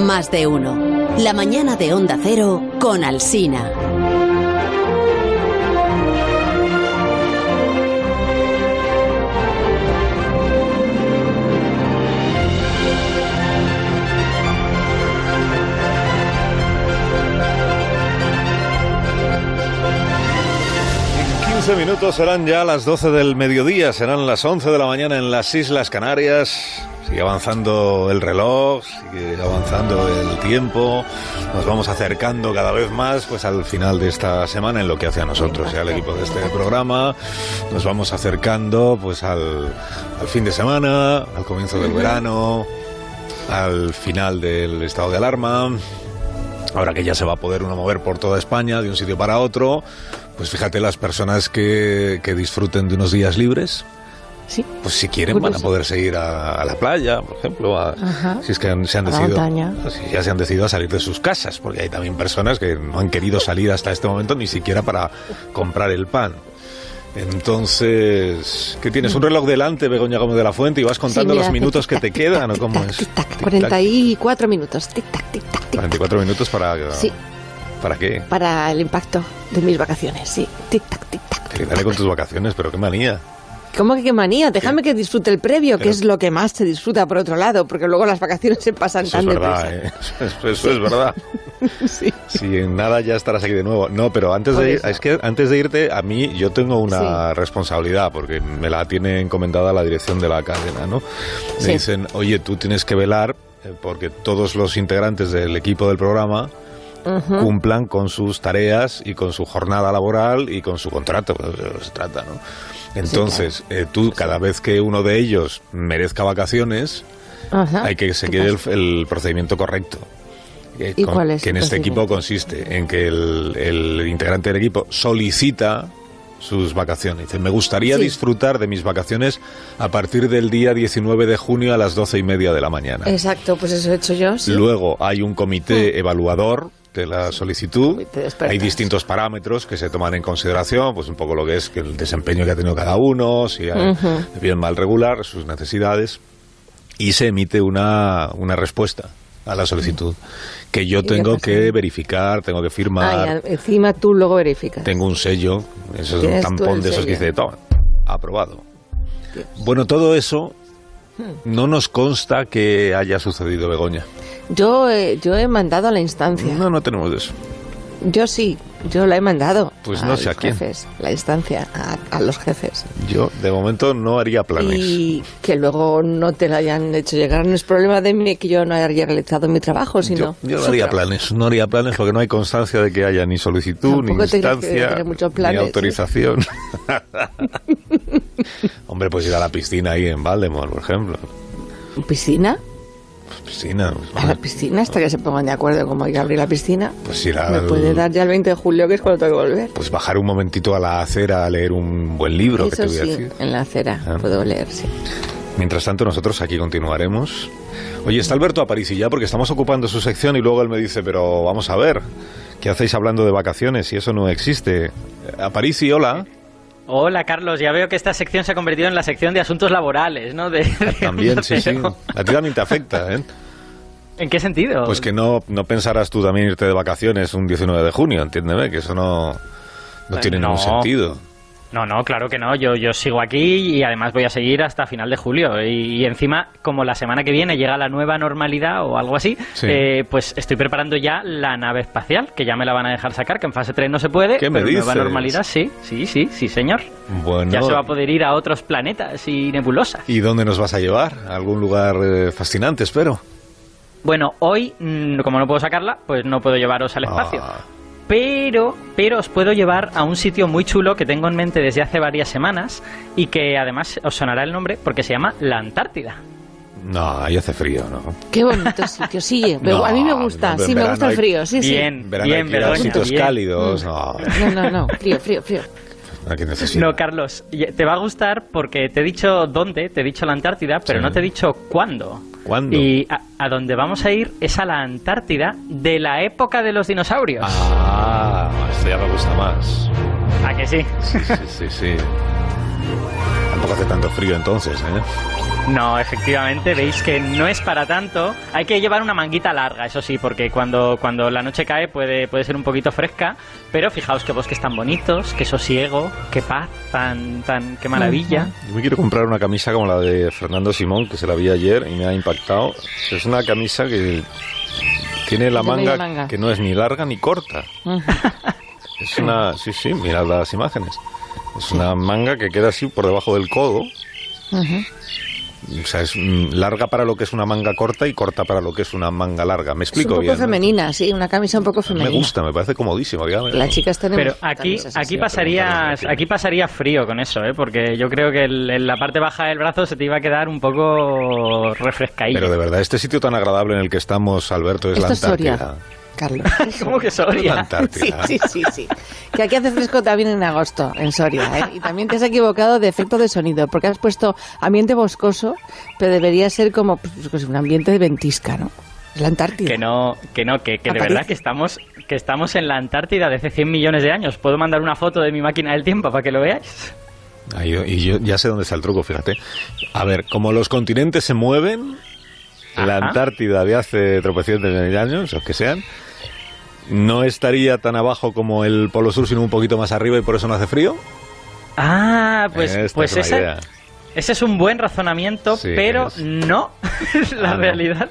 Más de uno. La mañana de Onda Cero con Alsina. En 15 minutos serán ya las 12 del mediodía, serán las 11 de la mañana en las Islas Canarias. Sigue avanzando el reloj, sigue avanzando el tiempo. Nos vamos acercando cada vez más pues al final de esta semana en lo que hace a nosotros, y al equipo de este programa. Nos vamos acercando pues al, al fin de semana, al comienzo del verano, al final del estado de alarma. Ahora que ya se va a poder uno mover por toda España de un sitio para otro, pues fíjate las personas que, que disfruten de unos días libres, Sí. pues si quieren van a Curioso. poderse ir a, a la playa, por ejemplo, a- si es que han- se han decidido, si ya se han decidido a salir de sus casas, porque hay también personas que no han querido salir hasta este momento ni siquiera para comprar el pan. Entonces, ¿qué tienes? ¿Un reloj delante, Begoña Gómez de la Fuente, y vas contando Sí, mira, los minutos tic, que te tic, quedan? ¿O cómo es? tac, tic, tac, Tic, tac. 44 minutos. Tic tac, tic tac, tic. 44 minutos para... Sí. ¿Para qué? Para el impacto de mis vacaciones, sí. Tic tac, tic tac. Que dale con tus vacaciones, pero qué manía. ¿Cómo que qué manía? Déjame que disfrute el previo, que es lo que más se disfruta por otro lado, porque luego las vacaciones se pasan Eso es tan verdad, deprisa. ¿eh? Eso, eso es verdad. Sí. Si en nada ya estarás aquí de nuevo. No, pero antes de, ir- es que antes de irte, a mí yo tengo una responsabilidad, porque me la tiene encomendada la dirección de la cadena, ¿no? Me dicen, oye, tú tienes que velar, eh, porque todos los integrantes del equipo del programa Cumplan con sus tareas y con su jornada laboral y con su contrato, de se trata, ¿no? Entonces, eh, tú, cada vez que uno de ellos merezca vacaciones, Ajá. hay que seguir el, el procedimiento correcto. Eh, ¿Y cuál es Que en este equipo consiste en que el, el integrante del equipo solicita sus vacaciones. Dice, me gustaría Sí. disfrutar de mis vacaciones a partir del día 19 de junio a las doce y media de la mañana. Exacto, pues eso he hecho yo, sí. Luego hay un comité evaluador de la solicitud. Hay distintos parámetros que se toman en consideración, pues un poco lo que es que el desempeño que ha tenido cada uno, si hay bien mal regular, sus necesidades, y se emite una, una respuesta a la solicitud que yo ¿Y qué tengo que verificar, tengo que Ah, firmar, encima tú luego verificas. tengo un sello, eso es un tampón de esos que dice, toma, aprobado. Dios. Bueno, todo eso Hmm. no nos consta que haya sucedido, Begoña. Yo, eh, yo he mandado a la instancia. No, no tenemos eso. Yo sí, yo la he mandado. Pues no sé a los quién. Jefes, la instancia, a, a los jefes. Yo, de momento, no haría planes. Y que luego no te la hayan hecho llegar. No es problema de mí que yo no haya realizado mi trabajo, sino. yo, yo no haría planes, no haría planes porque no hay constancia de que haya ni solicitud, ni Tampoco instancia, ni autorización. Hombre, pues ir a la piscina ahí en Valdemar, por ejemplo. ¿Piscina? Piscina, pues, A la piscina hasta que se pongan de acuerdo cómo hay que abrir la piscina. pues ir a Me puede dar ya el 20 de julio, que es cuando tengo que volver. pues bajar un momentito a la acera a leer un buen libro, que Eso te voy a sí, decir. en la acera Ah. puedo leer, sí. Mientras tanto, nosotros aquí continuaremos. Oye, está Alberto Aparici ya porque estamos ocupando su sección y luego él me dice, pero vamos a ver, ¿qué hacéis hablando de vacaciones si eso no existe? Aparici, hola. Hola Carlos, ya veo que esta sección se ha convertido en la sección de asuntos laborales, ¿no? De, de También, sí, sí. A ti también te afecta, ¿eh? ¿En qué sentido? Pues que no, no pensarás tú también irte de vacaciones un 19 de junio, entiéndeme, que eso no, no Eh, tiene no. ningún sentido. No, no, claro que no. Yo, yo sigo aquí y además voy a seguir hasta final de julio. Y, y encima, como la semana que viene llega la nueva normalidad o algo así, Sí. eh, pues estoy preparando ya la nave espacial, que ya me la van a dejar sacar, que en fase 3 no se puede. ¿Qué me pero nueva dices? normalidad sí, sí, sí, sí, señor. Bueno, Ya se va a poder ir a otros planetas y nebulosas. ¿y dónde nos vas a llevar? ¿A algún lugar eh, fascinante, espero? Bueno, hoy, mm, como no puedo sacarla, pues no puedo llevaros al espacio. Ah, Pero, pero os puedo llevar a un sitio muy chulo que tengo en mente desde hace varias semanas y que además os sonará el nombre porque se llama la Antártida. no, ahí hace frío, ¿no? Qué bonito sitio, sí. No, a mí me gusta, no, sí, me verano gusta el frío, sí, bien, En verano bien, Verónica, sitios bien. cálidos, no, sí. No, no, no, frío, frío, frío. No, Carlos, y- te va a gustar porque te he dicho dónde, te he dicho la Antártida, pero Sí. no te he dicho cuándo. ¿Cuándo? Y a, a donde vamos a ir es a la Antártida de la época de los dinosaurios. Ah, esto ya me gusta más. ¿A que sí? Sí, sí, sí. tampoco hace tanto frío entonces, ¿eh? No, efectivamente, veis que no es para tanto. Hay que llevar una manguita larga, eso sí, porque cuando, cuando la noche cae puede, puede ser un poquito fresca, pero fijaos qué bosques tan bonitos, qué sosiego, qué paz, tan, tan, qué maravilla. Yo me quiero comprar una camisa como la de Fernando Simón, que se la vi ayer y me ha impactado. Es una camisa que tiene la manga, que no es ni larga ni corta. Es una, sí, sí, mirad las imágenes. Es una manga que queda así por debajo del codo. O sea, es mm, larga para lo que es una manga corta y corta para lo que es una manga larga. ¿Me explico un poco femenina, sí, una camisa un poco femenina. Me gusta, me parece comodísimo. La chica está Pero aquí, aquí, pasaría, aquí pasaría frío con eso, ¿eh? porque yo creo que en la parte baja del brazo se te iba a quedar un poco refrescadillo. Pero de verdad, este sitio tan agradable en el que estamos, Alberto, es la Antártida. Carlos. ¿Cómo que Soria? Sí, sí, sí, sí. Que aquí hace fresco también en agosto, en Soria. ¿eh? Y también te has equivocado de efecto de sonido, porque has puesto ambiente boscoso, pero debería ser como pues, pues, un ambiente de ventisca, ¿no? Es la Antártida. Que no, que no, que, que de verdad que estamos, que estamos en la Antártida de hace 100 millones de años. ¿Puedo mandar una foto de mi máquina del tiempo para que lo veáis? y yo ya sé dónde está el truco, fíjate. A ver, como los continentes se mueven, la Antártida de hace tropecientos de años, los que sean, no estaría tan abajo como el Polo Sur, sino un poquito más arriba y por eso no hace frío. Ah, pues, pues esa, ese es un buen razonamiento, pero no. la, ah, realidad,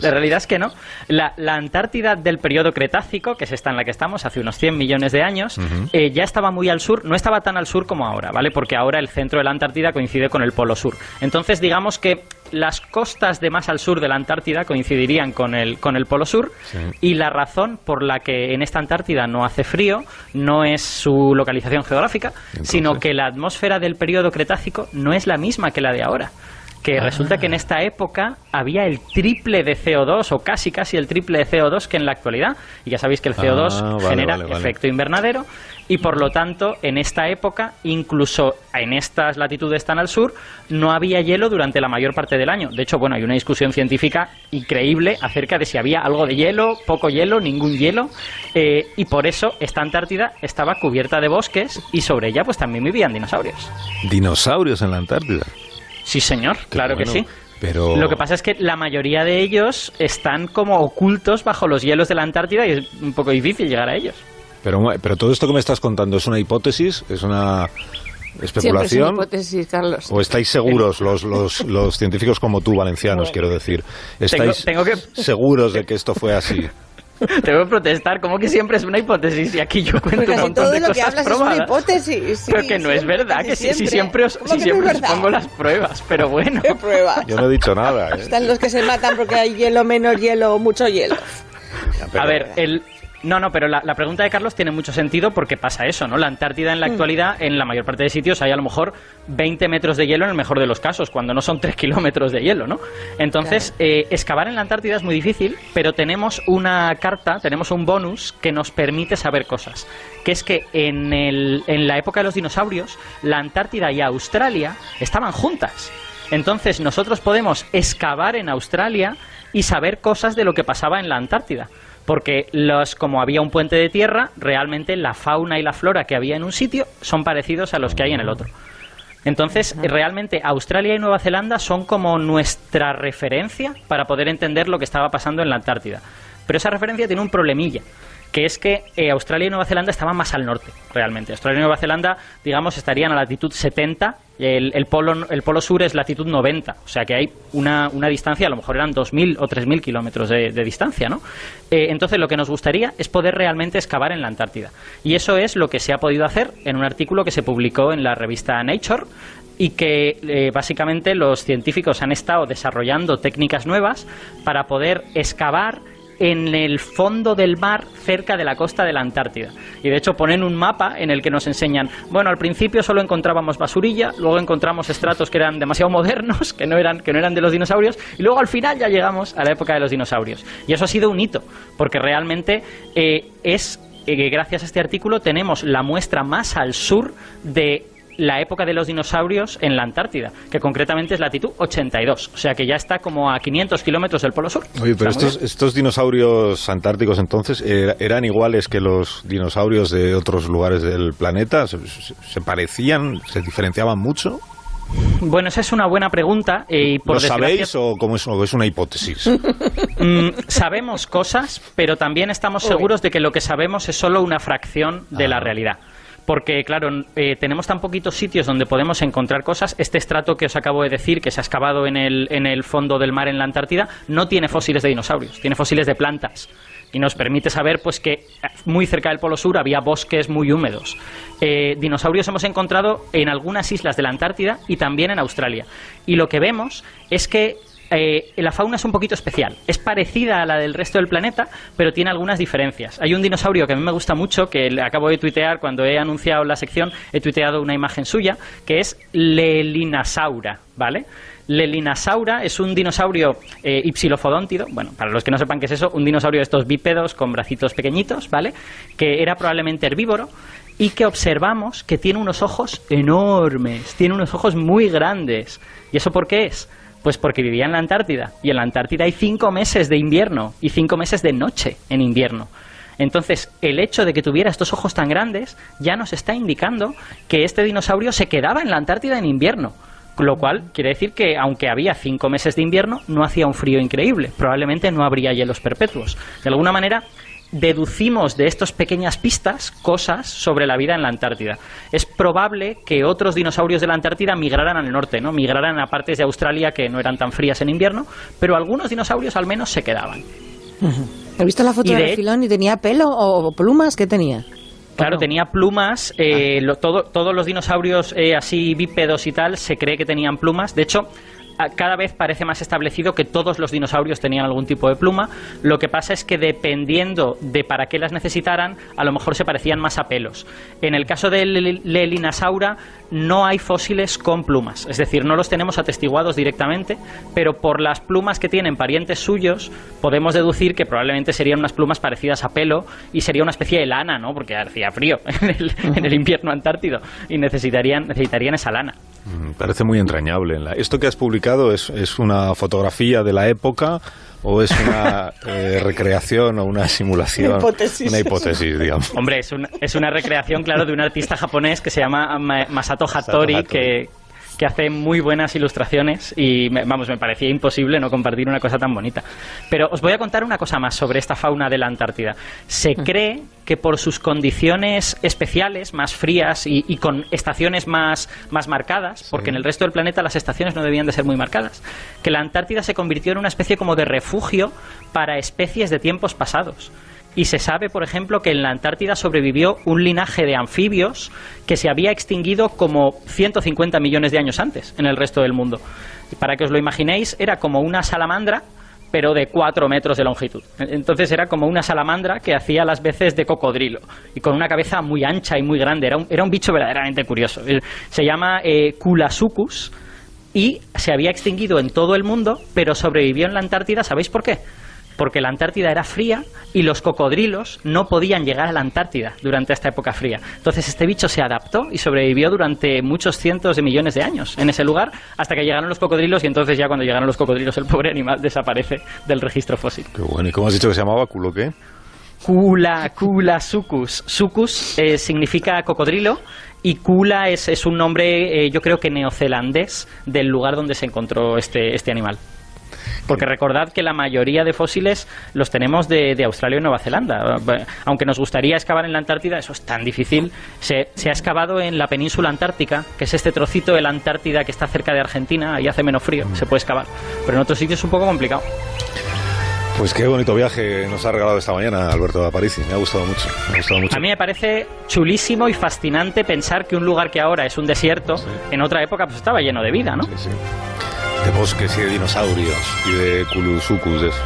la realidad es que no. La, Antártida del periodo Cretácico, que es esta en la que estamos, hace unos 100 millones de años, eh, ya estaba muy al sur, no estaba tan al sur como ahora, ¿vale? Porque ahora el centro de la Antártida coincide con el Polo Sur. Entonces, digamos que las costas de más al sur de la Antártida coincidirían con el, con el Polo Sur y la razón por la que en esta Antártida no hace frío no es su localización geográfica, sino que la atmósfera del periodo Cretácico no es la misma que la de ahora que ah. resulta que en esta época había el triple de CO2 o casi casi el triple de CO2 que en la actualidad. Y ya sabéis que el CO2 ah, genera efecto invernadero y por lo tanto en esta época, incluso en estas latitudes tan al sur, no había hielo durante la mayor parte del año. De hecho, bueno, hay una discusión científica increíble acerca de si había algo de hielo, poco hielo, ningún hielo, eh, y por eso esta Antártida estaba cubierta de bosques y sobre ella pues también vivían dinosaurios. ¿Dinosaurios en la Antártida? Sí, señor, claro que sí. Pero... Lo que pasa es que la mayoría de ellos están como ocultos bajo los hielos de la Antártida y es un poco difícil llegar a ellos. Pero, pero todo esto que me estás contando es una hipótesis, es una especulación. hipótesis, Carlos. ¿O estáis seguros, los, los, los científicos como tú, valencianos, quiero decir? ¿Estáis seguros de que esto fue así? Tengo que protestar, como que siempre es una hipótesis y aquí yo cuento un montón de cosas probadas. Es una hipótesis. pero que no es verdad, que si, siempre os, si siempre os pongo las pruebas, pero bueno. ¿Qué pruebas? Yo no he dicho nada. ¿eh? Están los que se matan porque hay hielo, menos hielo o mucho hielo. A ver, el, no, no, pero la, pregunta de Carlos tiene mucho sentido porque pasa eso, ¿no? La Antártida en la mm. actualidad, en la mayor parte de sitios, hay a lo mejor 20 metros de hielo en el mejor de los casos, cuando no son 3 kilómetros de hielo, ¿no? Entonces, eh, excavar en la Antártida es muy difícil, pero tenemos una carta, tenemos un bonus que nos permite saber cosas. Que es que en, el, en la época de los dinosaurios, la Antártida y Australia estaban juntas. Entonces, nosotros podemos excavar en Australia y saber cosas de lo que pasaba en la Antártida porque los, como había un puente de tierra, realmente la fauna y la flora que había en un sitio son parecidos a los que hay en el otro. Entonces, realmente Australia y Nueva Zelanda son como nuestra referencia para poder entender lo que estaba pasando en la Antártida. Pero esa referencia tiene un problemilla, que es que eh, Australia y Nueva Zelanda estaban más al norte, realmente. Australia y Nueva Zelanda, digamos, estarían a latitud 70, el, el, polo, el polo sur es latitud 90, o sea que hay una, una distancia, a lo mejor eran 2.000 o 3.000 kilómetros de, distancia, ¿no? Eh, entonces lo que nos gustaría es poder realmente excavar en la Antártida. Y eso es lo que se ha podido hacer en un artículo que se publicó en la revista Nature, y que eh, básicamente los científicos han estado desarrollando técnicas nuevas para poder excavar en el fondo del mar cerca de la costa de la Antártida. Y de hecho ponen un mapa en el que nos enseñan, bueno, al principio solo encontrábamos basurilla, luego encontramos estratos que eran demasiado modernos, que no eran, que no eran de los dinosaurios, y luego al final ya llegamos a la época de los dinosaurios. Y eso ha sido un hito, porque realmente eh, es eh, gracias a este artículo tenemos la muestra más al sur de la época de los dinosaurios en la Antártida, que concretamente es latitud 82, o sea que ya está como a 500 kilómetros del Polo Sur. Oye, pero estos, estos, dinosaurios antárticos entonces eran iguales que los dinosaurios de otros lugares del planeta, ¿Se, parecían, se diferenciaban mucho? Bueno, esa es una buena pregunta. Eh, y por ¿Lo sabéis o como es, es una hipótesis? Mm, sabemos cosas, pero también estamos seguros de que lo que sabemos es solo una fracción de Ah. la realidad. Porque, claro, eh, tenemos tan poquitos sitios donde podemos encontrar cosas. Este estrato que os acabo de decir, que se ha excavado en el, en el fondo del mar en la Antártida, no tiene fósiles de dinosaurios, tiene fósiles de plantas. Y nos permite saber pues, que eh, muy cerca del Polo Sur había bosques muy húmedos. Eh, dinosaurios hemos encontrado en algunas islas de la Antártida y también en Australia. Y lo que vemos es que eh, la fauna es un poquito especial. Es parecida a la del resto del planeta, pero tiene algunas diferencias. Hay un dinosaurio que a mí me gusta mucho, que le acabo de tuitear cuando he anunciado la sección, he tuiteado una imagen suya, que es Lelinasaura, ¿vale? Lelinasaura es un dinosaurio eh, ipsilofodóntido, bueno, para los que no sepan qué es eso, un dinosaurio de estos bípedos con bracitos pequeñitos, ¿vale? Que era probablemente herbívoro y que observamos que tiene unos ojos enormes, tiene unos ojos muy grandes. ¿Y eso por qué es? Pues porque vivía en la Antártida. Y en la Antártida hay cinco meses de invierno y cinco meses de noche en invierno. Entonces, el hecho de que tuviera estos ojos tan grandes ya nos está indicando que este dinosaurio se quedaba en la Antártida en invierno. Lo cual quiere decir que, aunque había cinco meses de invierno, no hacía un frío increíble. Probablemente no habría hielos perpetuos. De alguna manera, deducimos de estas pequeñas pistas cosas sobre la vida en la Antártida. Es probable que otros dinosaurios de la Antártida migraran al norte, ¿no? Migraran a partes de Australia que no eran tan frías en invierno, pero algunos dinosaurios al menos se quedaban. He visto la foto Y de de- refilón y tenía pelo o plumas. ¿Qué tenía? Claro, no? tenía plumas. eh, lo- todo- todos los dinosaurios eh, así bípedos y tal se cree que tenían plumas. De hecho, cada vez parece más establecido que todos los dinosaurios tenían algún tipo de pluma. Lo que pasa es que dependiendo de para qué las necesitaran, a lo mejor se parecían más a pelos. En el caso del Lelinasaura no hay fósiles con plumas, es decir, no los tenemos atestiguados directamente, pero por las plumas que tienen parientes suyos podemos deducir que probablemente serían unas plumas parecidas a pelo y sería una especie de lana, ¿no? Porque hacía frío en el, invierno antártido y necesitarían, necesitarían esa lana. Mm, Parece muy entrañable. ¿Esto que has publicado es, es una fotografía de la época o es una eh, recreación o una simulación? Una hipótesis. Una hipótesis, digamos. Hombre, es una, es una recreación, claro, de un artista japonés que se llama Ma- Masato Hattori, Hattori. que, que hace muy buenas ilustraciones y, me- vamos, me parecía imposible no compartir una cosa tan bonita. Pero os voy a contar una cosa más sobre esta fauna de la Antártida. Se cree que por sus condiciones especiales, más frías y, y con estaciones más, más marcadas, porque en el resto del planeta las estaciones no debían de ser muy marcadas, que la Antártida se convirtió en una especie como de refugio para especies de tiempos pasados. Y se sabe, por ejemplo, que en la Antártida sobrevivió un linaje de anfibios que se había extinguido como 150 millones de años antes en el resto del mundo. Y para que os lo imaginéis, era como una salamandra, pero de 4 metros de longitud. Entonces era como una salamandra que hacía las veces de cocodrilo y con una cabeza muy ancha y muy grande. Era un, bicho verdaderamente curioso. Se llama eh, Kulasucus y se había extinguido en todo el mundo, pero sobrevivió en la Antártida. ¿Sabéis por qué? Porque la Antártida era fría y los cocodrilos no podían llegar a la Antártida durante esta época fría. Entonces este bicho se adaptó y sobrevivió durante muchos cientos de millones de años en ese lugar hasta que llegaron los cocodrilos y entonces ya cuando llegaron los cocodrilos el pobre animal desaparece del registro fósil. Qué bueno. ¿Y cómo has dicho que se llamaba? ¿Culo qué? Kula, Kula Sucus. Sucus eh, significa cocodrilo y Kula es, es un nombre, eh, yo creo que neozelandés, del lugar donde se encontró este, este animal. Porque recordad que la mayoría de fósiles los tenemos de, de Australia y Nueva Zelanda. Aunque nos gustaría excavar en la Antártida, eso es tan difícil. Se, se ha excavado en la península antártica, que es este trocito de la Antártida que está cerca de Argentina, ahí hace menos frío, se puede excavar. Pero en otros sitios es un poco complicado. Pues qué bonito viaje nos ha regalado esta mañana Alberto Aparici. Me ha gustado mucho. Me ha gustado mucho. A mí me parece chulísimo y fascinante pensar que un lugar que ahora es un desierto, en otra época pues estaba lleno de vida, ¿no? Sí, sí. De bosques y de dinosaurios y de Kulusucus. de eso.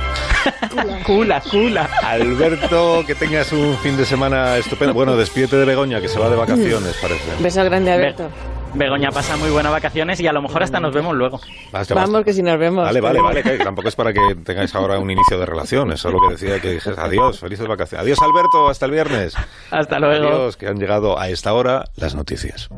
Cula, cula. Alberto, que tengas un fin de semana estupendo. Bueno, despídete de Begoña, que se va de vacaciones, parece. Beso grande, Alberto. Begoña pasa muy buenas vacaciones y a lo mejor hasta nos vemos luego. Basta, Vamos, basta. que si nos vemos. Vale, vale, vale, que tampoco es para que tengáis ahora un inicio de relación, eso es lo que decía que dijes adiós, felices vacaciones. Adiós Alberto, hasta el viernes. Hasta luego. Adiós, que han llegado a esta hora las noticias.